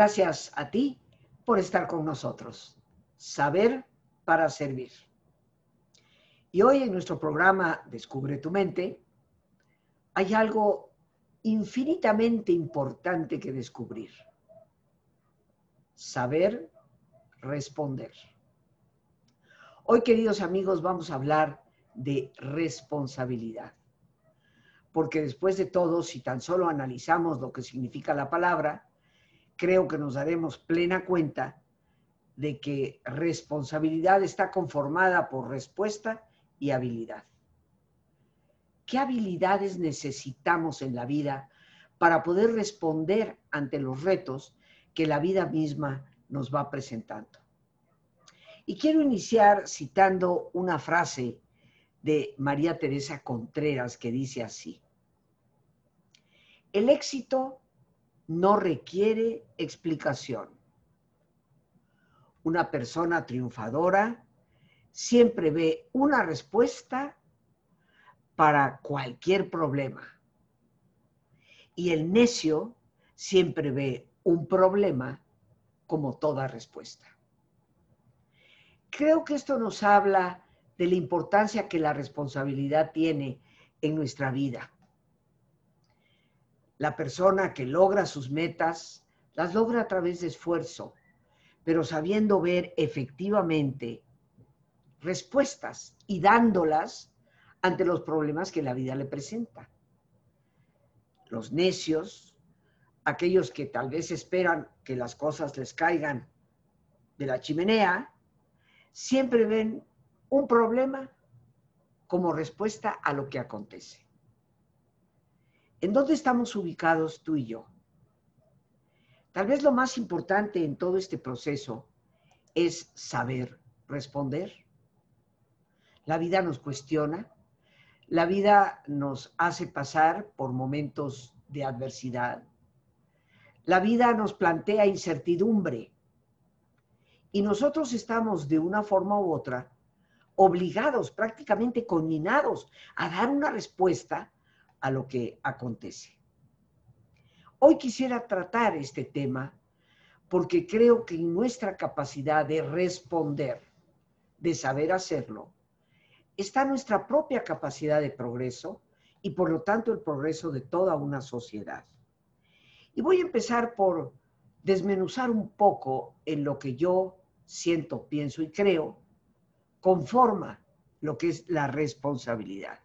Gracias a ti por estar con nosotros. Saber para servir. Y hoy en nuestro programa Descubre tu mente hay algo infinitamente importante que descubrir. Saber responder. Hoy, queridos amigos, vamos a hablar de responsabilidad. Porque después de todo, si tan solo analizamos lo que significa la palabra, creo que nos daremos plena cuenta de que responsabilidad está conformada por respuesta y habilidad. ¿Qué habilidades necesitamos en la vida para poder responder ante los retos que la vida misma nos va presentando? Y quiero iniciar citando una frase de María Teresa Contreras que dice así, el éxito no requiere explicación. Una persona triunfadora siempre ve una respuesta para cualquier problema. Y el necio siempre ve un problema como toda respuesta. Creo que esto nos habla de la importancia que la responsabilidad tiene en nuestra vida la persona que logra sus metas las logra a través de esfuerzo, pero sabiendo ver efectivamente respuestas y dándolas ante los problemas que la vida le presenta. Los necios, aquellos que tal vez esperan que las cosas les caigan de la chimenea, siempre ven un problema como respuesta a lo que acontece. ¿En dónde estamos ubicados tú y yo? Tal vez lo más importante en todo este proceso es saber responder. La vida nos cuestiona, la vida nos hace pasar por momentos de adversidad, la vida nos plantea incertidumbre y nosotros estamos de una forma u otra obligados, prácticamente conminados a dar una respuesta a lo que acontece. Hoy quisiera tratar este tema porque creo que en nuestra capacidad de responder, de saber hacerlo, está nuestra propia capacidad de progreso y por lo tanto el progreso de toda una sociedad. Y voy a empezar por desmenuzar un poco en lo que yo siento, pienso y creo conforma lo que es la responsabilidad.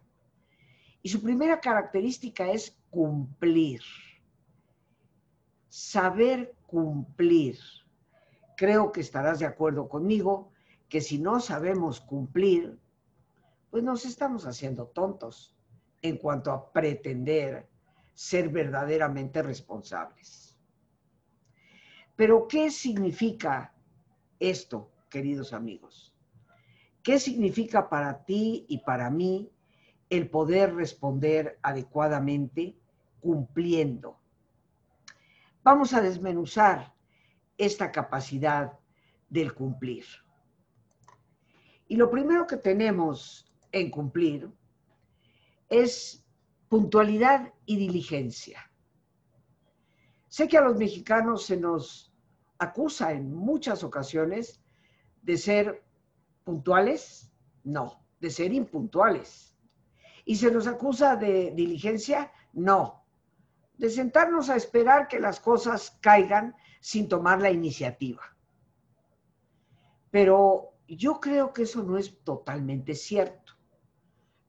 Y su primera característica es cumplir. Saber cumplir. Creo que estarás de acuerdo conmigo que si no sabemos cumplir, pues nos estamos haciendo tontos en cuanto a pretender ser verdaderamente responsables. Pero, ¿qué significa esto, queridos amigos? ¿Qué significa para ti y para mí el poder responder adecuadamente cumpliendo. Vamos a desmenuzar esta capacidad del cumplir. Y lo primero que tenemos en cumplir es puntualidad y diligencia. Sé que a los mexicanos se nos acusa en muchas ocasiones de ser puntuales, no, de ser impuntuales. ¿Y se nos acusa de diligencia? No. De sentarnos a esperar que las cosas caigan sin tomar la iniciativa. Pero yo creo que eso no es totalmente cierto.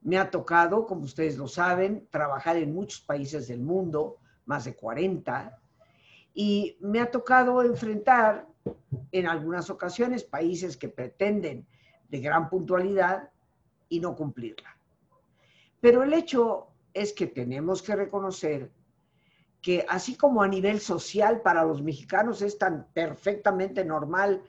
Me ha tocado, como ustedes lo saben, trabajar en muchos países del mundo, más de 40, y me ha tocado enfrentar en algunas ocasiones países que pretenden de gran puntualidad y no cumplirla. Pero el hecho es que tenemos que reconocer que así como a nivel social para los mexicanos es tan perfectamente normal,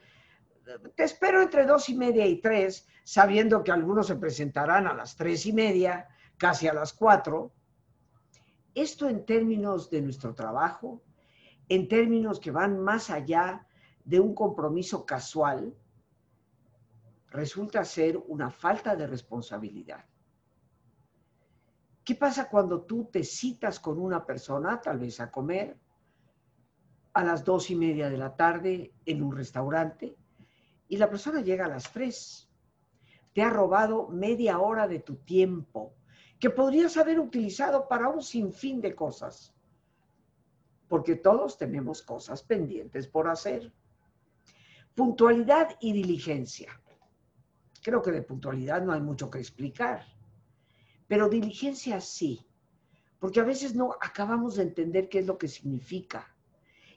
te espero entre dos y media y tres, sabiendo que algunos se presentarán a las tres y media, casi a las cuatro. Esto en términos de nuestro trabajo, en términos que van más allá de un compromiso casual, resulta ser una falta de responsabilidad. ¿Qué pasa cuando tú te citas con una persona, tal vez a comer, a las dos y media de la tarde en un restaurante y la persona llega a las tres. Te ha robado media hora de tu tiempo que podrías haber utilizado para un sinfín de cosas. Porque todos tenemos cosas pendientes por hacer. Puntualidad y diligencia. Creo que de puntualidad no hay mucho que explicar, pero diligencia sí, porque a veces no acabamos de entender qué es lo que significa.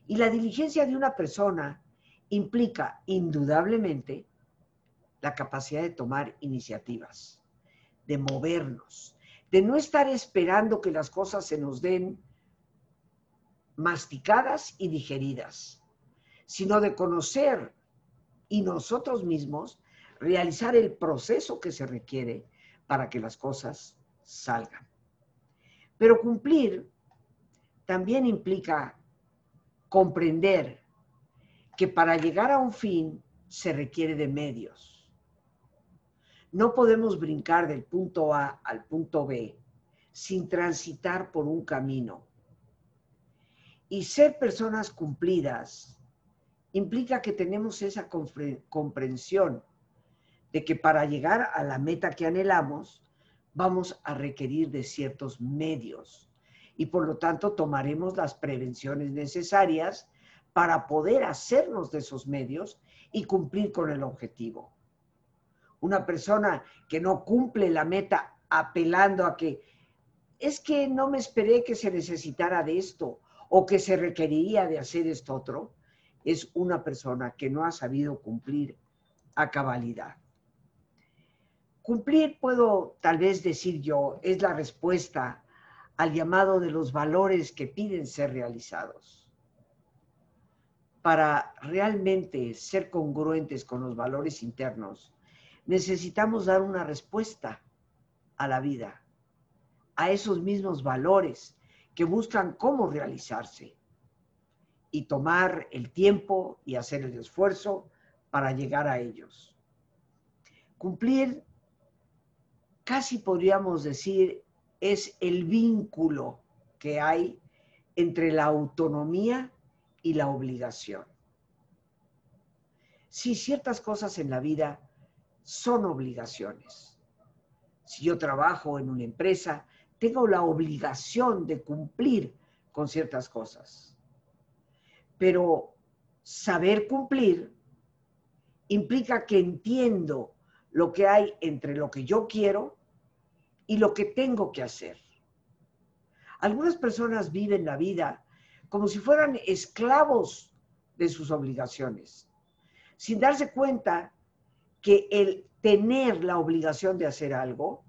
Y la diligencia de una persona implica indudablemente la capacidad de tomar iniciativas, de movernos, de no estar esperando que las cosas se nos den masticadas y digeridas, sino de conocer y nosotros mismos realizar el proceso que se requiere para que las cosas salgan. Pero cumplir también implica comprender que para llegar a un fin se requiere de medios. No podemos brincar del punto A al punto B sin transitar por un camino. Y ser personas cumplidas implica que tenemos esa comprensión de que para llegar a la meta que anhelamos, vamos a requerir de ciertos medios y por lo tanto tomaremos las prevenciones necesarias para poder hacernos de esos medios y cumplir con el objetivo. Una persona que no cumple la meta apelando a que es que no me esperé que se necesitara de esto o que se requeriría de hacer esto otro, es una persona que no ha sabido cumplir a cabalidad. Cumplir, puedo tal vez decir yo, es la respuesta al llamado de los valores que piden ser realizados. Para realmente ser congruentes con los valores internos, necesitamos dar una respuesta a la vida, a esos mismos valores que buscan cómo realizarse y tomar el tiempo y hacer el esfuerzo para llegar a ellos. Cumplir casi podríamos decir, es el vínculo que hay entre la autonomía y la obligación. Si ciertas cosas en la vida son obligaciones. Si yo trabajo en una empresa, tengo la obligación de cumplir con ciertas cosas. Pero saber cumplir implica que entiendo lo que hay entre lo que yo quiero y lo que tengo que hacer. Algunas personas viven la vida como si fueran esclavos de sus obligaciones, sin darse cuenta que el tener la obligación de hacer algo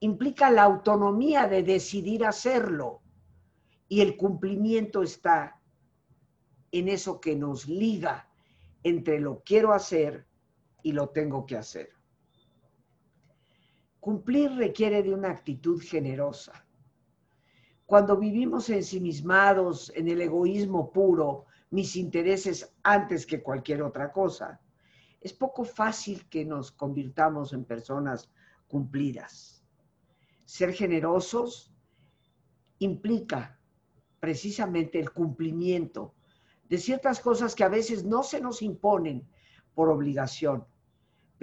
implica la autonomía de decidir hacerlo y el cumplimiento está en eso que nos liga entre lo quiero hacer y lo tengo que hacer. Cumplir requiere de una actitud generosa. Cuando vivimos ensimismados en el egoísmo puro, mis intereses antes que cualquier otra cosa, es poco fácil que nos convirtamos en personas cumplidas. Ser generosos implica precisamente el cumplimiento de ciertas cosas que a veces no se nos imponen por obligación,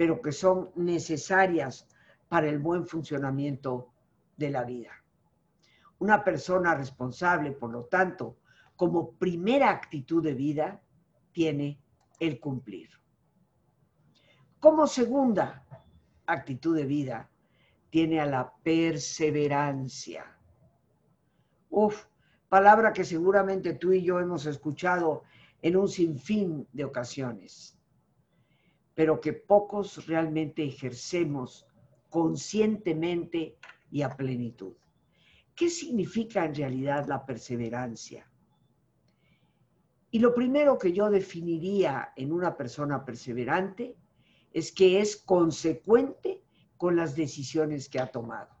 pero que son necesarias para el buen funcionamiento de la vida. Una persona responsable, por lo tanto, como primera actitud de vida, tiene el cumplir. Como segunda actitud de vida, tiene a la perseverancia. Uf, palabra que seguramente tú y yo hemos escuchado en un sinfín de ocasiones pero que pocos realmente ejercemos conscientemente y a plenitud. ¿Qué significa en realidad la perseverancia? Y lo primero que yo definiría en una persona perseverante es que es consecuente con las decisiones que ha tomado.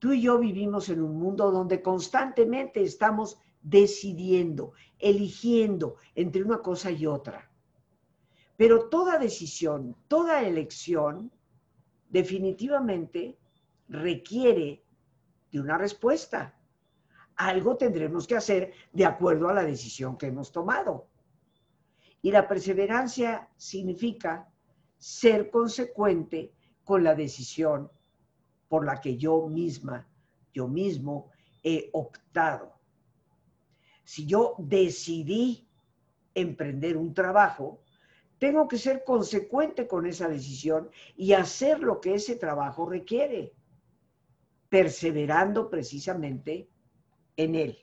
Tú y yo vivimos en un mundo donde constantemente estamos decidiendo, eligiendo entre una cosa y otra. Pero toda decisión, toda elección, definitivamente requiere de una respuesta. algo tendremos que hacer de acuerdo a la decisión que hemos tomado. Y la perseverancia significa ser consecuente con la decisión por la que yo misma, yo mismo he optado. Si yo decidí emprender un trabajo, tengo que ser consecuente con esa decisión y hacer lo que ese trabajo requiere, perseverando precisamente en él.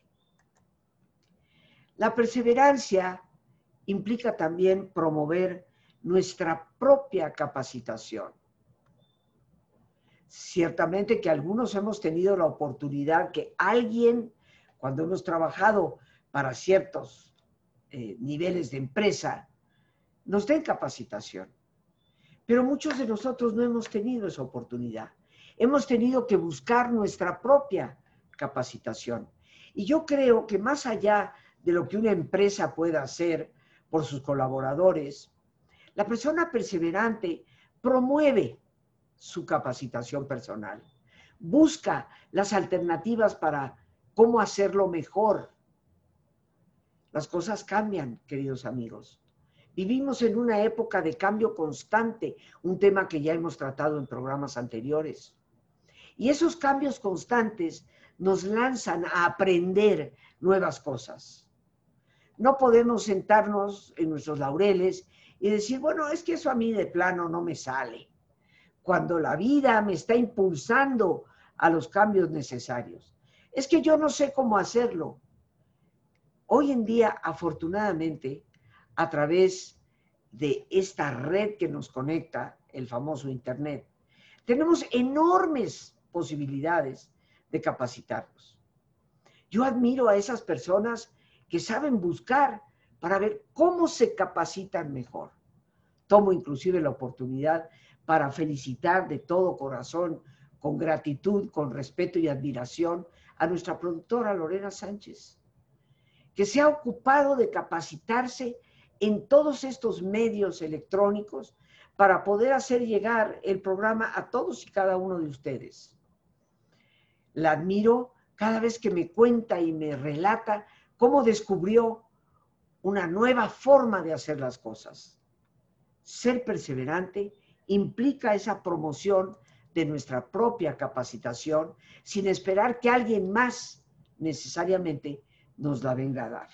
La perseverancia implica también promover nuestra propia capacitación. Ciertamente que algunos hemos tenido la oportunidad que alguien, cuando hemos trabajado para ciertos eh, niveles de empresa, nos den capacitación. Pero muchos de nosotros no hemos tenido esa oportunidad. Hemos tenido que buscar nuestra propia capacitación. Y yo creo que más allá de lo que una empresa pueda hacer por sus colaboradores, la persona perseverante promueve su capacitación personal, busca las alternativas para cómo hacerlo mejor. Las cosas cambian, queridos amigos. Vivimos en una época de cambio constante, un tema que ya hemos tratado en programas anteriores. Y esos cambios constantes nos lanzan a aprender nuevas cosas. No podemos sentarnos en nuestros laureles y decir, bueno, es que eso a mí de plano no me sale, cuando la vida me está impulsando a los cambios necesarios. Es que yo no sé cómo hacerlo. Hoy en día, afortunadamente, a través de esta red que nos conecta, el famoso Internet, tenemos enormes posibilidades de capacitarnos. Yo admiro a esas personas que saben buscar para ver cómo se capacitan mejor. Tomo inclusive la oportunidad para felicitar de todo corazón, con gratitud, con respeto y admiración a nuestra productora Lorena Sánchez, que se ha ocupado de capacitarse en todos estos medios electrónicos para poder hacer llegar el programa a todos y cada uno de ustedes la admiro cada vez que me cuenta y me relata cómo descubrió una nueva forma de hacer las cosas. Ser perseverante implica esa promoción de nuestra propia capacitación sin esperar que alguien más necesariamente nos la venga a dar.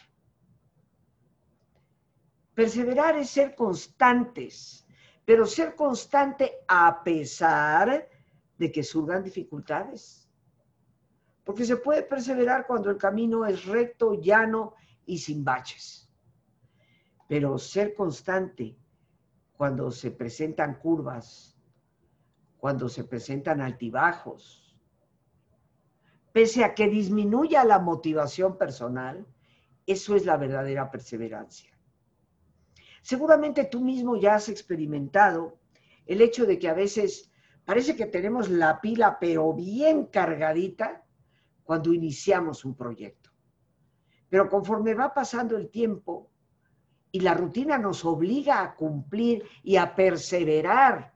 Perseverar es ser constantes, pero ser constante a pesar de que surgan dificultades porque se puede perseverar cuando el camino es recto, llano y sin baches. Pero ser constante cuando se presentan curvas, cuando se presentan altibajos, pese a que disminuya la motivación personal, eso es la verdadera perseverancia. Seguramente tú mismo ya has experimentado el hecho de que a veces parece que tenemos la pila pero bien cargadita cuando iniciamos un proyecto. Pero conforme va pasando el tiempo y la rutina nos obliga a cumplir y a perseverar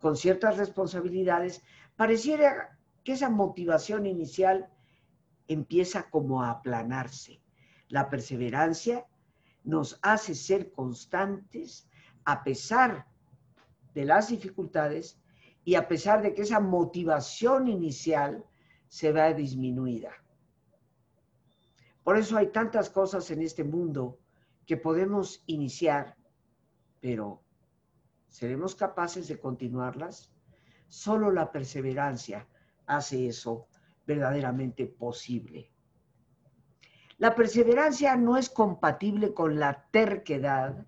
con ciertas responsabilidades, pareciera que esa motivación inicial empieza como a aplanarse. La perseverancia nos hace ser constantes a pesar de las dificultades y a pesar de que esa motivación inicial se va disminuida. Por eso hay tantas cosas en este mundo que podemos iniciar, pero ¿seremos capaces de continuarlas? Solo la perseverancia hace eso verdaderamente posible. La perseverancia no es compatible con la terquedad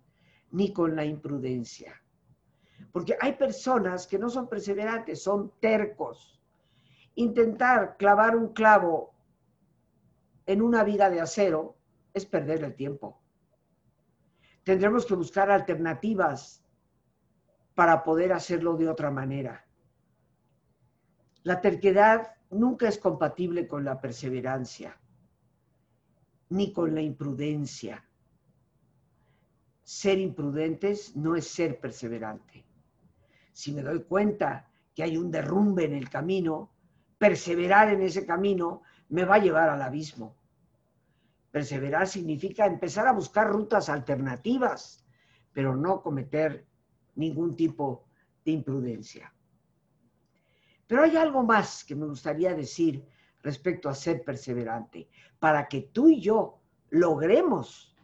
ni con la imprudencia, porque hay personas que no son perseverantes, son tercos intentar clavar un clavo en una viga de acero es perder el tiempo. Tendremos que buscar alternativas para poder hacerlo de otra manera. La terquedad nunca es compatible con la perseverancia, ni con la imprudencia. Ser imprudentes no es ser perseverante. Si me doy cuenta que hay un derrumbe en el camino, perseverar en ese camino me va a llevar al abismo. Perseverar significa empezar a buscar rutas alternativas, pero no cometer ningún tipo de imprudencia. Pero hay algo más que me gustaría decir respecto a ser perseverante. Para que tú y yo logremos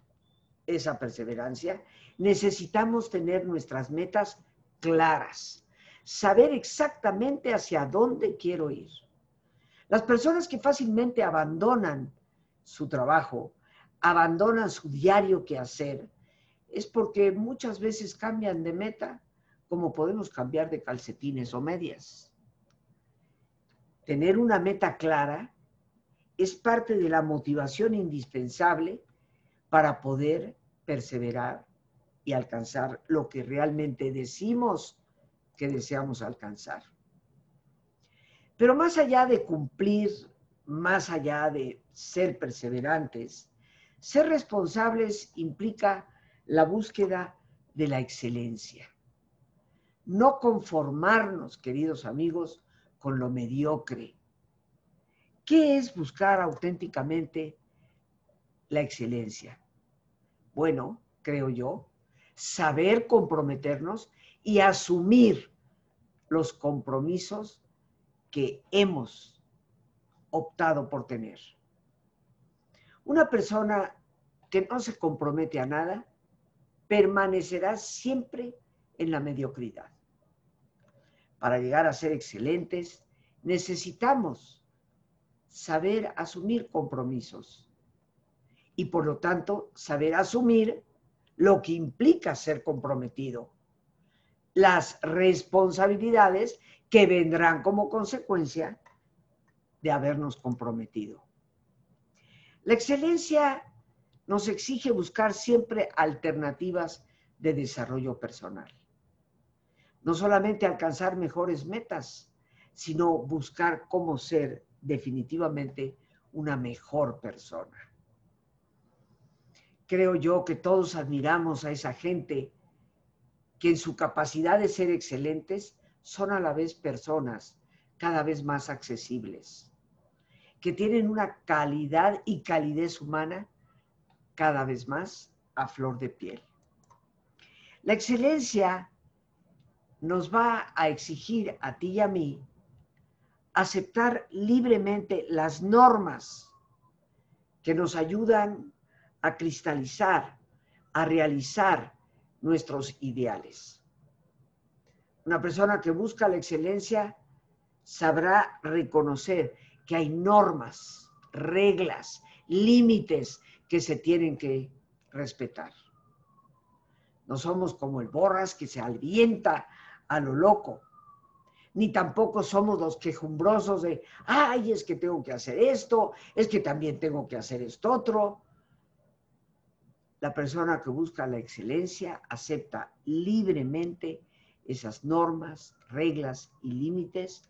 esa perseverancia, necesitamos tener nuestras metas claras, saber exactamente hacia dónde quiero ir. Las personas que fácilmente abandonan su trabajo, abandonan su diario que hacer, es porque muchas veces cambian de meta como podemos cambiar de calcetines o medias. Tener una meta clara es parte de la motivación indispensable para poder perseverar y alcanzar lo que realmente decimos que deseamos alcanzar. Pero más allá de cumplir, más allá de ser perseverantes, ser responsables implica la búsqueda de la excelencia. No conformarnos, queridos amigos, con lo mediocre. ¿Qué es buscar auténticamente la excelencia? Bueno, creo yo, saber comprometernos y asumir los compromisos que hemos optado por tener. Una persona que no se compromete a nada permanecerá siempre en la mediocridad. Para llegar a ser excelentes, necesitamos saber asumir compromisos y por lo tanto saber asumir lo que implica ser comprometido, las responsabilidades que vendrán como consecuencia de habernos comprometido. La excelencia nos exige buscar siempre alternativas de desarrollo personal. No solamente alcanzar mejores metas, sino buscar cómo ser definitivamente una mejor persona creo yo que todos admiramos a esa gente que en su capacidad de ser excelentes son a la vez personas cada vez más accesibles, que tienen una calidad y calidez humana cada vez más a flor de piel. La excelencia nos va a exigir a ti y a mí aceptar libremente las normas que nos ayudan a cristalizar, a realizar nuestros ideales. Una persona que busca la excelencia sabrá reconocer que hay normas, reglas, límites que se tienen que respetar. No somos como el borras que se alienta a lo loco, ni tampoco somos los quejumbrosos de, ay, es que tengo que hacer esto, es que también tengo que hacer esto otro. La persona que busca la excelencia acepta libremente esas normas, reglas y límites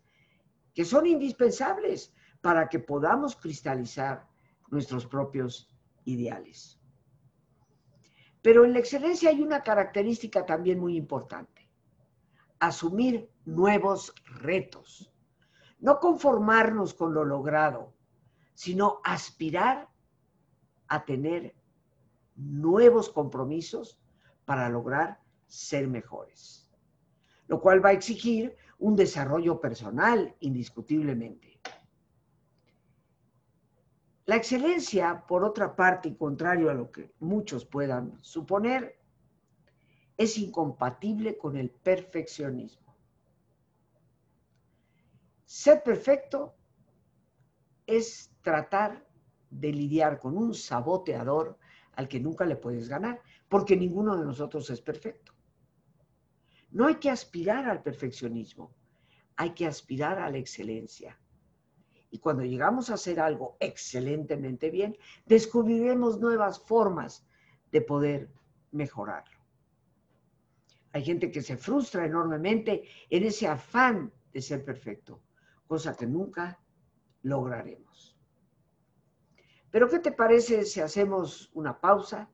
que son indispensables para que podamos cristalizar nuestros propios ideales. Pero en la excelencia hay una característica también muy importante, asumir nuevos retos, no conformarnos con lo logrado, sino aspirar a tener nuevos compromisos para lograr ser mejores, lo cual va a exigir un desarrollo personal indiscutiblemente. La excelencia, por otra parte, y contrario a lo que muchos puedan suponer, es incompatible con el perfeccionismo. Ser perfecto es tratar de lidiar con un saboteador al que nunca le puedes ganar, porque ninguno de nosotros es perfecto. No hay que aspirar al perfeccionismo, hay que aspirar a la excelencia. Y cuando llegamos a hacer algo excelentemente bien, descubriremos nuevas formas de poder mejorarlo. Hay gente que se frustra enormemente en ese afán de ser perfecto, cosa que nunca lograremos. Pero ¿qué te parece si hacemos una pausa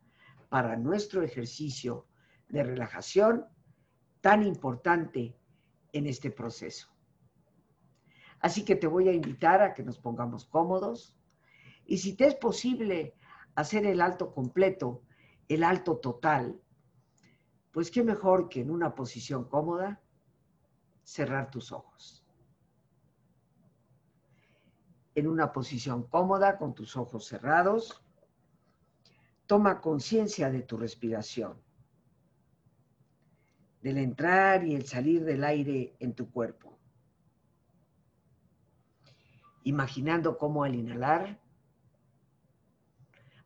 para nuestro ejercicio de relajación tan importante en este proceso? Así que te voy a invitar a que nos pongamos cómodos y si te es posible hacer el alto completo, el alto total, pues qué mejor que en una posición cómoda cerrar tus ojos. En una posición cómoda con tus ojos cerrados, toma conciencia de tu respiración, del entrar y el salir del aire en tu cuerpo. Imaginando cómo al inhalar,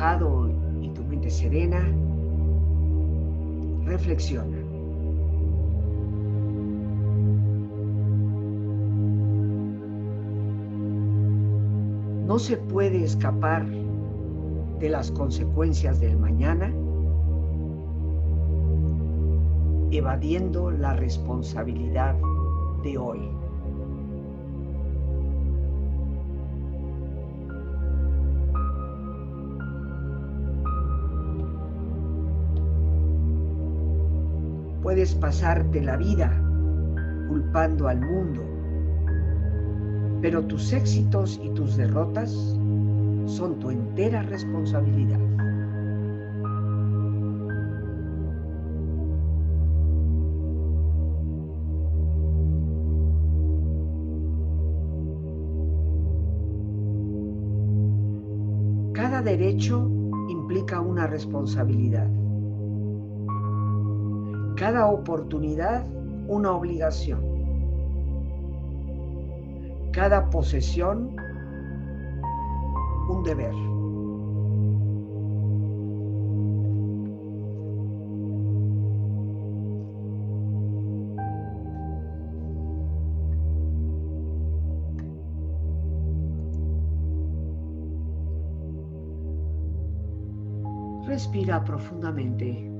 Cuerpo relajado serena, reflexiona. No se puede escapar de las consecuencias del mañana evadiendo la responsabilidad de hoy. Puedes pasarte la vida culpando al mundo, pero tus éxitos y tus derrotas son tu entera responsabilidad. Cada derecho implica una responsabilidad cada oportunidad una obligación. Cada posesión un deber. Respira profundamente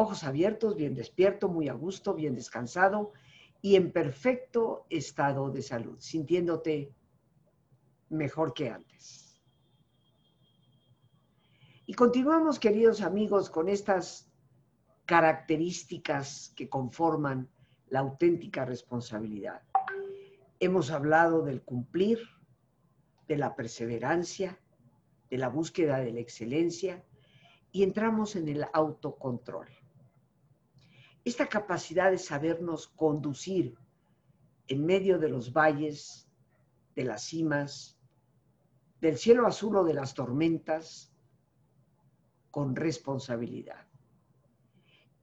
ojos abiertos, bien despierto, muy a gusto, bien descansado y en perfecto estado de salud, sintiéndote mejor que antes. Y continuamos, queridos amigos, con estas características que conforman la auténtica responsabilidad. Hemos hablado del cumplir, de la perseverancia, de la búsqueda de la excelencia y entramos en el autocontrol esta capacidad de sabernos conducir en medio de los valles, de las cimas, del cielo azul o de las tormentas, con responsabilidad.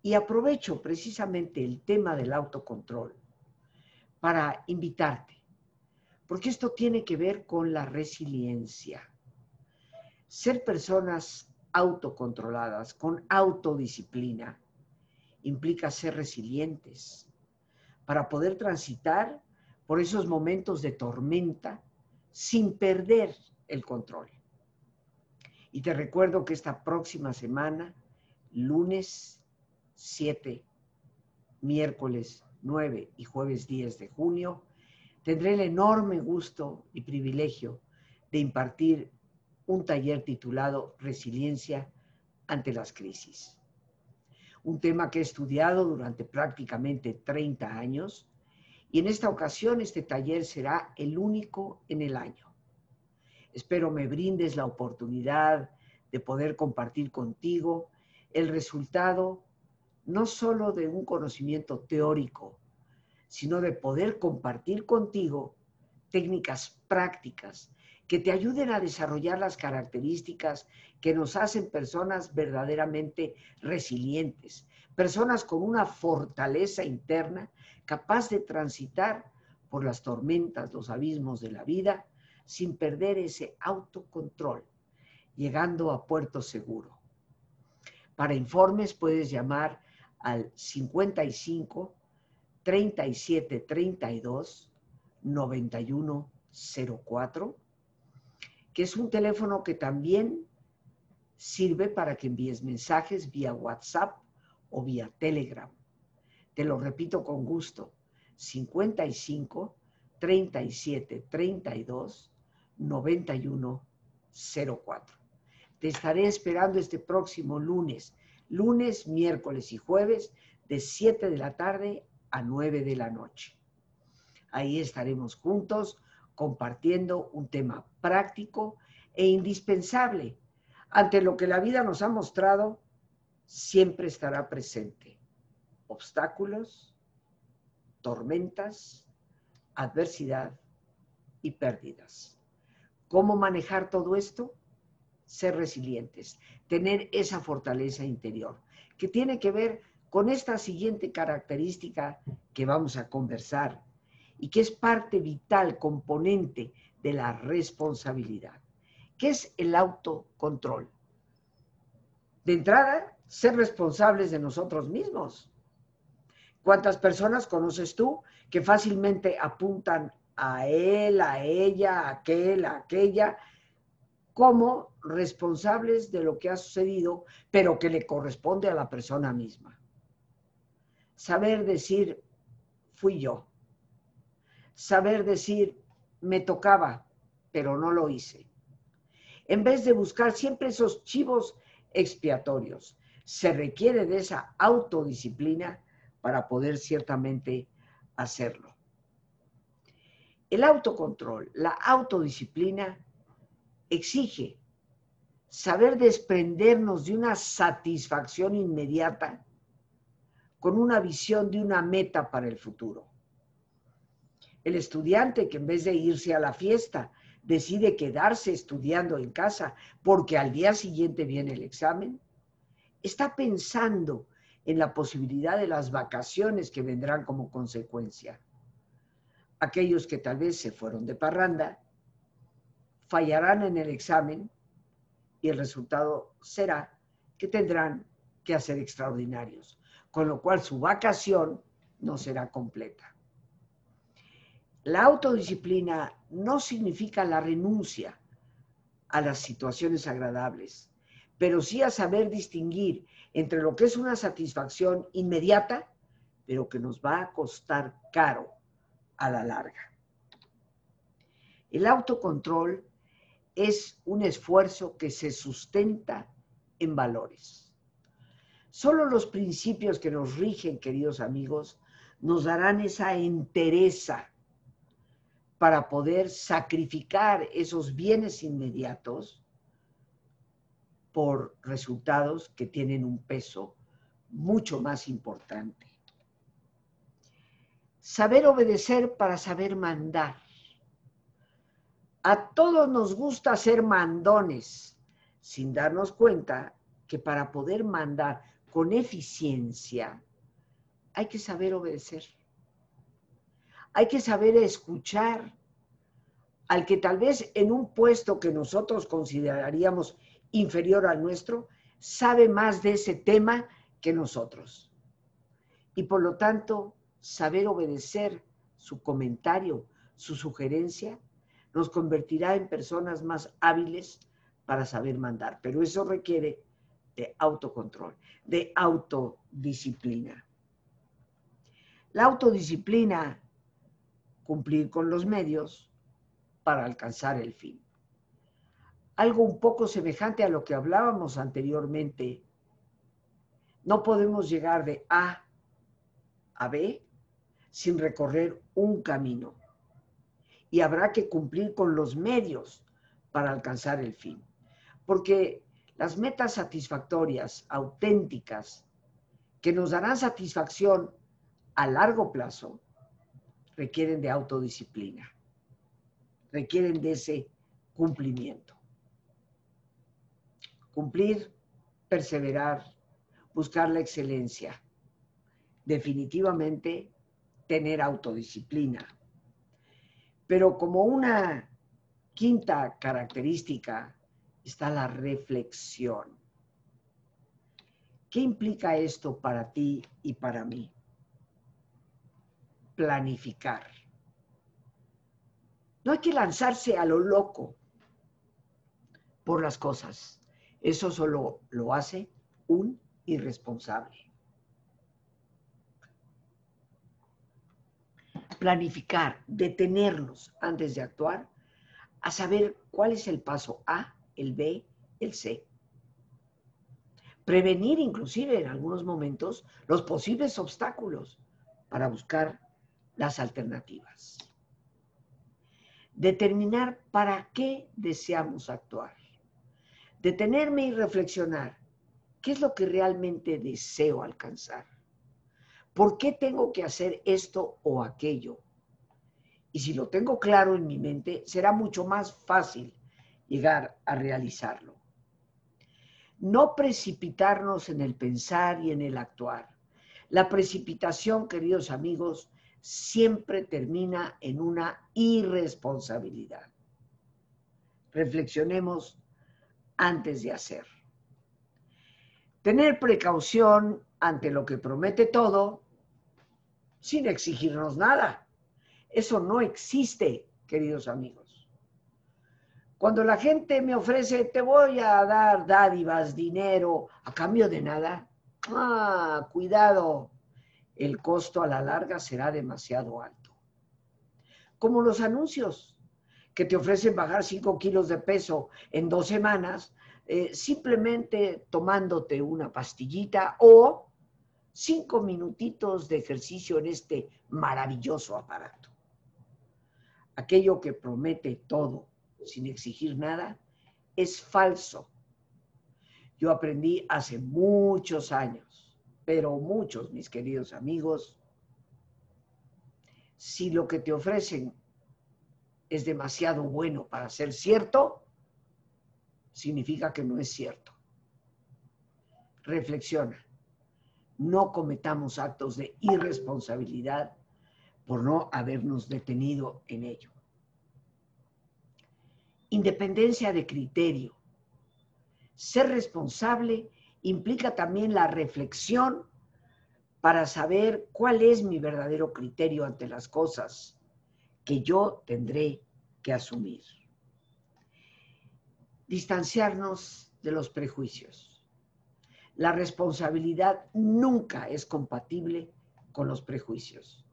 Y aprovecho precisamente el tema del autocontrol para invitarte, porque esto tiene que ver con la resiliencia. Ser personas autocontroladas, con autodisciplina, implica ser resilientes para poder transitar por esos momentos de tormenta sin perder el control. Y te recuerdo que esta próxima semana, lunes 7, miércoles 9 y jueves 10 de junio, tendré el enorme gusto y privilegio de impartir un taller titulado Resiliencia ante las crisis un tema que he estudiado durante prácticamente 30 años Y en esta ocasión este taller será el único en el año. Espero me brindes la oportunidad de poder compartir contigo el resultado no solo de un conocimiento teórico, sino de poder compartir contigo técnicas prácticas que te ayuden a desarrollar las características que nos hacen personas verdaderamente resilientes, personas con una fortaleza interna capaz de transitar por las tormentas, los abismos de la vida, sin perder ese autocontrol, llegando a puerto seguro. Para informes puedes llamar al 55 37 32 91 04 que es un teléfono que también sirve para que envíes mensajes vía WhatsApp o vía Telegram. Te lo repito con gusto. 55 37 32 91 04. Te estaré esperando este próximo lunes, lunes, miércoles y jueves de 7 de la tarde a 9 de la noche. Ahí estaremos juntos compartiendo un tema práctico e indispensable ante lo que la vida nos ha mostrado, siempre estará presente. Obstáculos, tormentas, adversidad y pérdidas. ¿Cómo manejar todo esto? Ser resilientes, tener esa fortaleza interior, que tiene que ver con esta siguiente característica que vamos a conversar y que es parte vital, componente de la responsabilidad, que es el autocontrol. De entrada, ser responsables de nosotros mismos. ¿Cuántas personas conoces tú que fácilmente apuntan a él, a ella, a aquel, a aquella, como responsables de lo que ha sucedido, pero que le corresponde a la persona misma? Saber decir, fui yo saber decir, me tocaba, pero no lo hice. En vez de buscar siempre esos chivos expiatorios, se requiere de esa autodisciplina para poder ciertamente hacerlo. El autocontrol, la autodisciplina exige saber desprendernos de una satisfacción inmediata con una visión de una meta para el futuro el estudiante que en vez de irse a la fiesta decide quedarse estudiando en casa porque al día siguiente viene el examen, está pensando en la posibilidad de las vacaciones que vendrán como consecuencia. Aquellos que tal vez se fueron de parranda fallarán en el examen y el resultado será que tendrán que hacer extraordinarios, con lo cual su vacación no será completa. La autodisciplina no significa la renuncia a las situaciones agradables, pero sí a saber distinguir entre lo que es una satisfacción inmediata, pero que nos va a costar caro a la larga. El autocontrol es un esfuerzo que se sustenta en valores. Solo los principios que nos rigen, queridos amigos, nos darán esa entereza para poder sacrificar esos bienes inmediatos por resultados que tienen un peso mucho más importante. Saber obedecer para saber mandar. A todos nos gusta ser mandones, sin darnos cuenta que para poder mandar con eficiencia hay que saber obedecer. Hay que saber escuchar al que tal vez en un puesto que nosotros consideraríamos inferior al nuestro, sabe más de ese tema que nosotros. Y por lo tanto, saber obedecer su comentario, su sugerencia, nos convertirá en personas más hábiles para saber mandar. Pero eso requiere de autocontrol, de autodisciplina. La autodisciplina cumplir con los medios para alcanzar el fin. Algo un poco semejante a lo que hablábamos anteriormente. No podemos llegar de A a B sin recorrer un camino. Y habrá que cumplir con los medios para alcanzar el fin. Porque las metas satisfactorias, auténticas, que nos darán satisfacción a largo plazo, requieren de autodisciplina, requieren de ese cumplimiento. Cumplir, perseverar, buscar la excelencia. Definitivamente tener autodisciplina. Pero como una quinta característica está la reflexión. ¿Qué implica esto para ti y para mí? Planificar. No hay que lanzarse a lo loco por las cosas. Eso solo lo hace un irresponsable. Planificar, detenernos antes de actuar, a saber cuál es el paso A, el B, el C. Prevenir inclusive en algunos momentos los posibles obstáculos para buscar las alternativas. Determinar para qué deseamos actuar. Detenerme y reflexionar ¿Qué es lo que realmente deseo alcanzar? ¿Por qué tengo que hacer esto o aquello? Y si lo tengo claro en mi mente, será mucho más fácil llegar a realizarlo. No precipitarnos en el pensar y en el actuar. La precipitación, queridos amigos, siempre termina en una irresponsabilidad. Reflexionemos antes de hacer. Tener precaución ante lo que promete todo sin exigirnos nada. Eso no existe, queridos amigos. Cuando la gente me ofrece, te voy a dar dádivas, dinero, a cambio de nada, ah, cuidado, el costo a la larga será demasiado alto. Como los anuncios que te ofrecen bajar 5 kilos de peso en dos semanas eh, simplemente tomándote una pastillita o cinco minutitos de ejercicio en este maravilloso aparato. Aquello que promete todo sin exigir nada es falso. Yo aprendí hace muchos años, pero muchos, mis queridos amigos, si lo que te ofrecen es demasiado bueno para ser cierto, significa que no es cierto. Reflexiona. No cometamos actos de irresponsabilidad por no habernos detenido en ello. Independencia de criterio. Ser responsable implica también la reflexión para saber cuál es mi verdadero criterio ante las cosas que yo tendré que asumir distanciarnos de los prejuicios. La responsabilidad nunca es compatible con los prejuicios.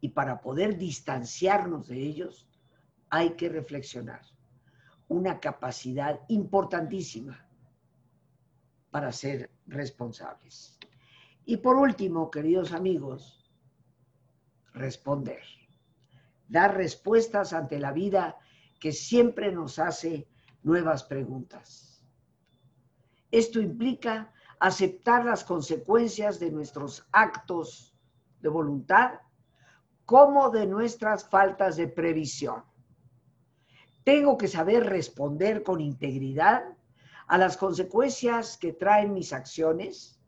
Y para poder distanciarnos de ellos, hay que reflexionar. Una capacidad importantísima para ser responsables. Y por último, queridos amigos, responder. Dar respuestas ante la vida que siempre nos hace nuevas preguntas. Esto implica aceptar las consecuencias de nuestros actos de voluntad como de nuestras faltas de previsión. Tengo que saber responder con integridad a las consecuencias que traen mis acciones,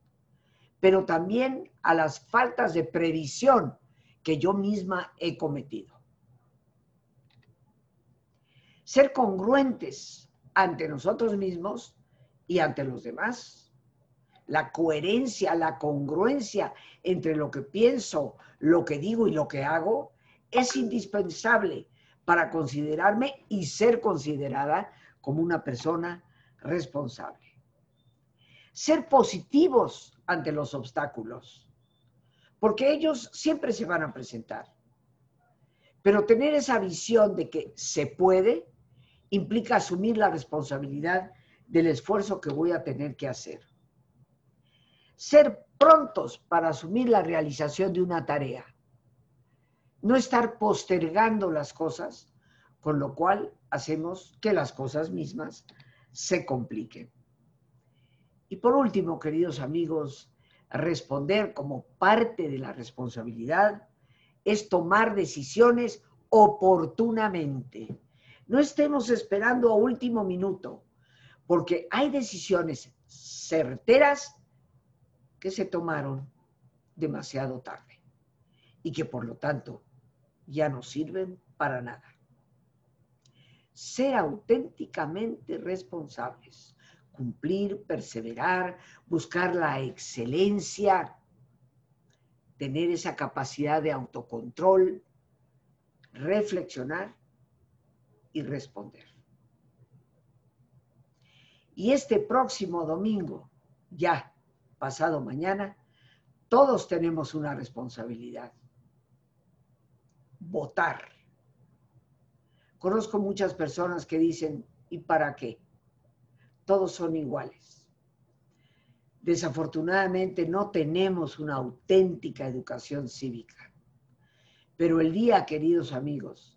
pero también a las faltas de previsión que yo misma he cometido. Ser congruentes ante nosotros mismos y ante los demás. La coherencia, la congruencia entre lo que pienso, lo que digo y lo que hago es indispensable para considerarme y ser considerada como una persona responsable. Ser positivos ante los obstáculos, porque ellos siempre se van a presentar. Pero tener esa visión de que se puede implica asumir la responsabilidad del esfuerzo que voy a tener que hacer. Ser prontos para asumir la realización de una tarea. no estar postergando las cosas, con lo cual hacemos que las cosas mismas se compliquen. Y por último, queridos amigos, responder como parte de la responsabilidad es tomar decisiones oportunamente. No estemos esperando a último minuto, porque hay decisiones certeras que se tomaron demasiado tarde y que por lo tanto ya no sirven para nada. Ser auténticamente responsables, cumplir, perseverar, buscar la excelencia, tener esa capacidad de autocontrol, reflexionar y responder. Y este próximo domingo, ya pasado mañana, todos tenemos una responsabilidad. Votar. Conozco muchas personas que dicen, ¿y para qué? Todos son iguales. Desafortunadamente no tenemos una auténtica educación cívica. Pero el día, queridos amigos,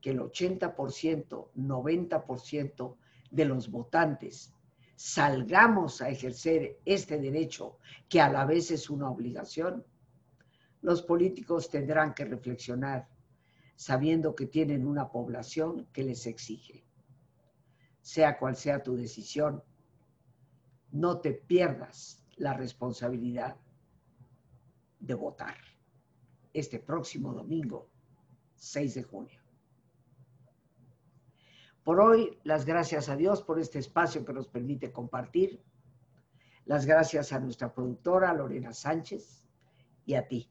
que el 80%, 90% de los votantes salgamos a ejercer este derecho, que a la vez es una obligación, los políticos tendrán que reflexionar sabiendo que tienen una población que les exige. Sea cual sea tu decisión, no te pierdas la responsabilidad de votar este próximo domingo, 6 de junio. Por hoy, las gracias a Dios por este espacio que nos permite compartir. Las gracias a nuestra productora Lorena Sánchez y a ti,